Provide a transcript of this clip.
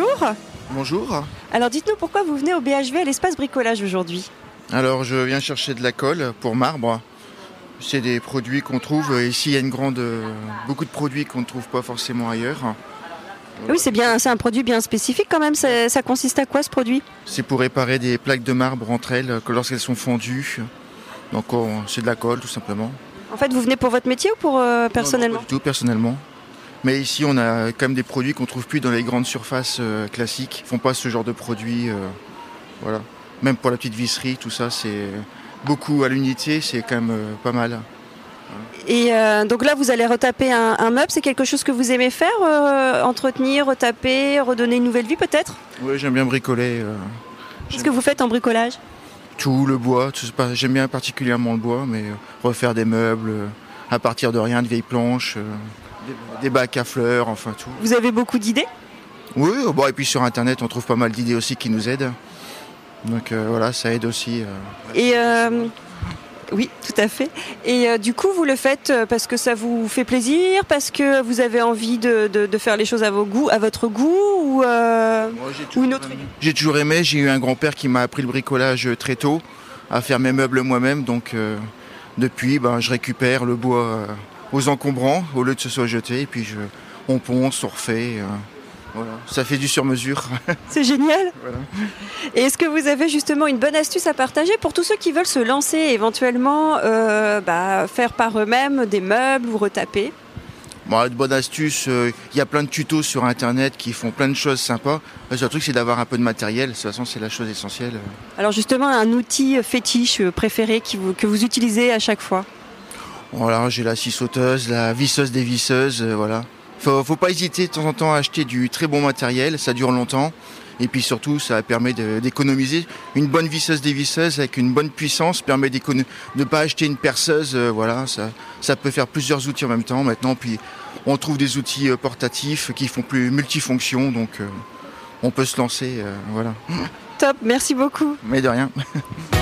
bonjour. Bonjour. Alors dites-nous pourquoi vous venez au BHV à l'espace bricolage aujourd'hui Alors je viens chercher de la colle pour marbre. C'est des produits qu'on trouve ici. Il y a une grande, beaucoup de produits qu'on ne trouve pas forcément ailleurs. Oui, c'est bien, c'est un produit bien spécifique quand même. Ça, ça consiste à quoi ce produit C'est pour réparer des plaques de marbre entre elles que lorsqu'elles sont fondues. Donc on- c'est de la colle tout simplement. En fait, vous venez pour votre métier ou pour euh, personnellement Non, non, pas du tout personnellement. Mais ici on a quand même des produits qu'on trouve plus dans les grandes surfaces euh, classiques. Ils font pas ce genre de produits. euh, voilà. Même pour la petite visserie, tout ça, c'est beaucoup à l'unité, c'est quand même euh, pas mal. Et donc là, vous allez retaper un, un meuble. C'est quelque chose que vous aimez faire Entretenir, retaper, redonner une nouvelle vie peut-être? Oui, j'aime bien bricoler. Qu'est-ce que vous faites en bricolage? Tout le bois, j'aime bien particulièrement le bois, mais refaire des meubles à partir de rien, de vieilles planches, des, des bacs à fleurs, enfin tout. Vous avez beaucoup d'idées? Oui, euh, bon, et puis sur internet on trouve pas mal d'idées aussi qui nous aident. Donc euh, voilà, ça aide aussi. euh. Et euh, oui, tout à fait. Et du coup, vous le faites parce que ça vous fait plaisir, parce que vous avez envie de, de- de faire les choses à vos goûts, à votre goût, ou euh, ou une autre J'ai toujours aimé, j'ai eu un grand-père qui m'a appris le bricolage très tôt, à faire mes meubles moi-même, donc depuis ben, je récupère le bois aux encombrants au lieu de se soit jeté, et puis je, on ponce, on refait. euh, voilà. Ça fait du sur-mesure. C'est génial. Voilà. Et est-ce que vous avez justement une bonne astuce à partager pour tous ceux qui veulent se lancer éventuellement euh, bah, faire par eux-mêmes des meubles ou retaper? Bon, de bonne astuce, euh, il y a plein de tutos sur internet qui font plein de choses sympas. Le seul truc c'est d'avoir un peu de matériel, de toute façon c'est la chose essentielle. Alors justement, un outil fétiche euh, préféré qui vous- que vous utilisez à chaque fois? Voilà, j'ai la scie sauteuse, la visseuse des visseuses, euh, voilà. Faut, faut pas hésiter de temps en temps à acheter du très bon matériel, ça dure longtemps. Et puis surtout, ça permet d'économiser. Une bonne visseuse des visseuses avec une bonne puissance permet de ne pas acheter une perceuse. euh, voilà, ça, ça peut faire plusieurs outils en même temps maintenant. Puis on trouve des outils euh, portatifs qui font plus multifonctions, donc euh, on peut se lancer. voilà. Top, merci beaucoup. Mais de rien.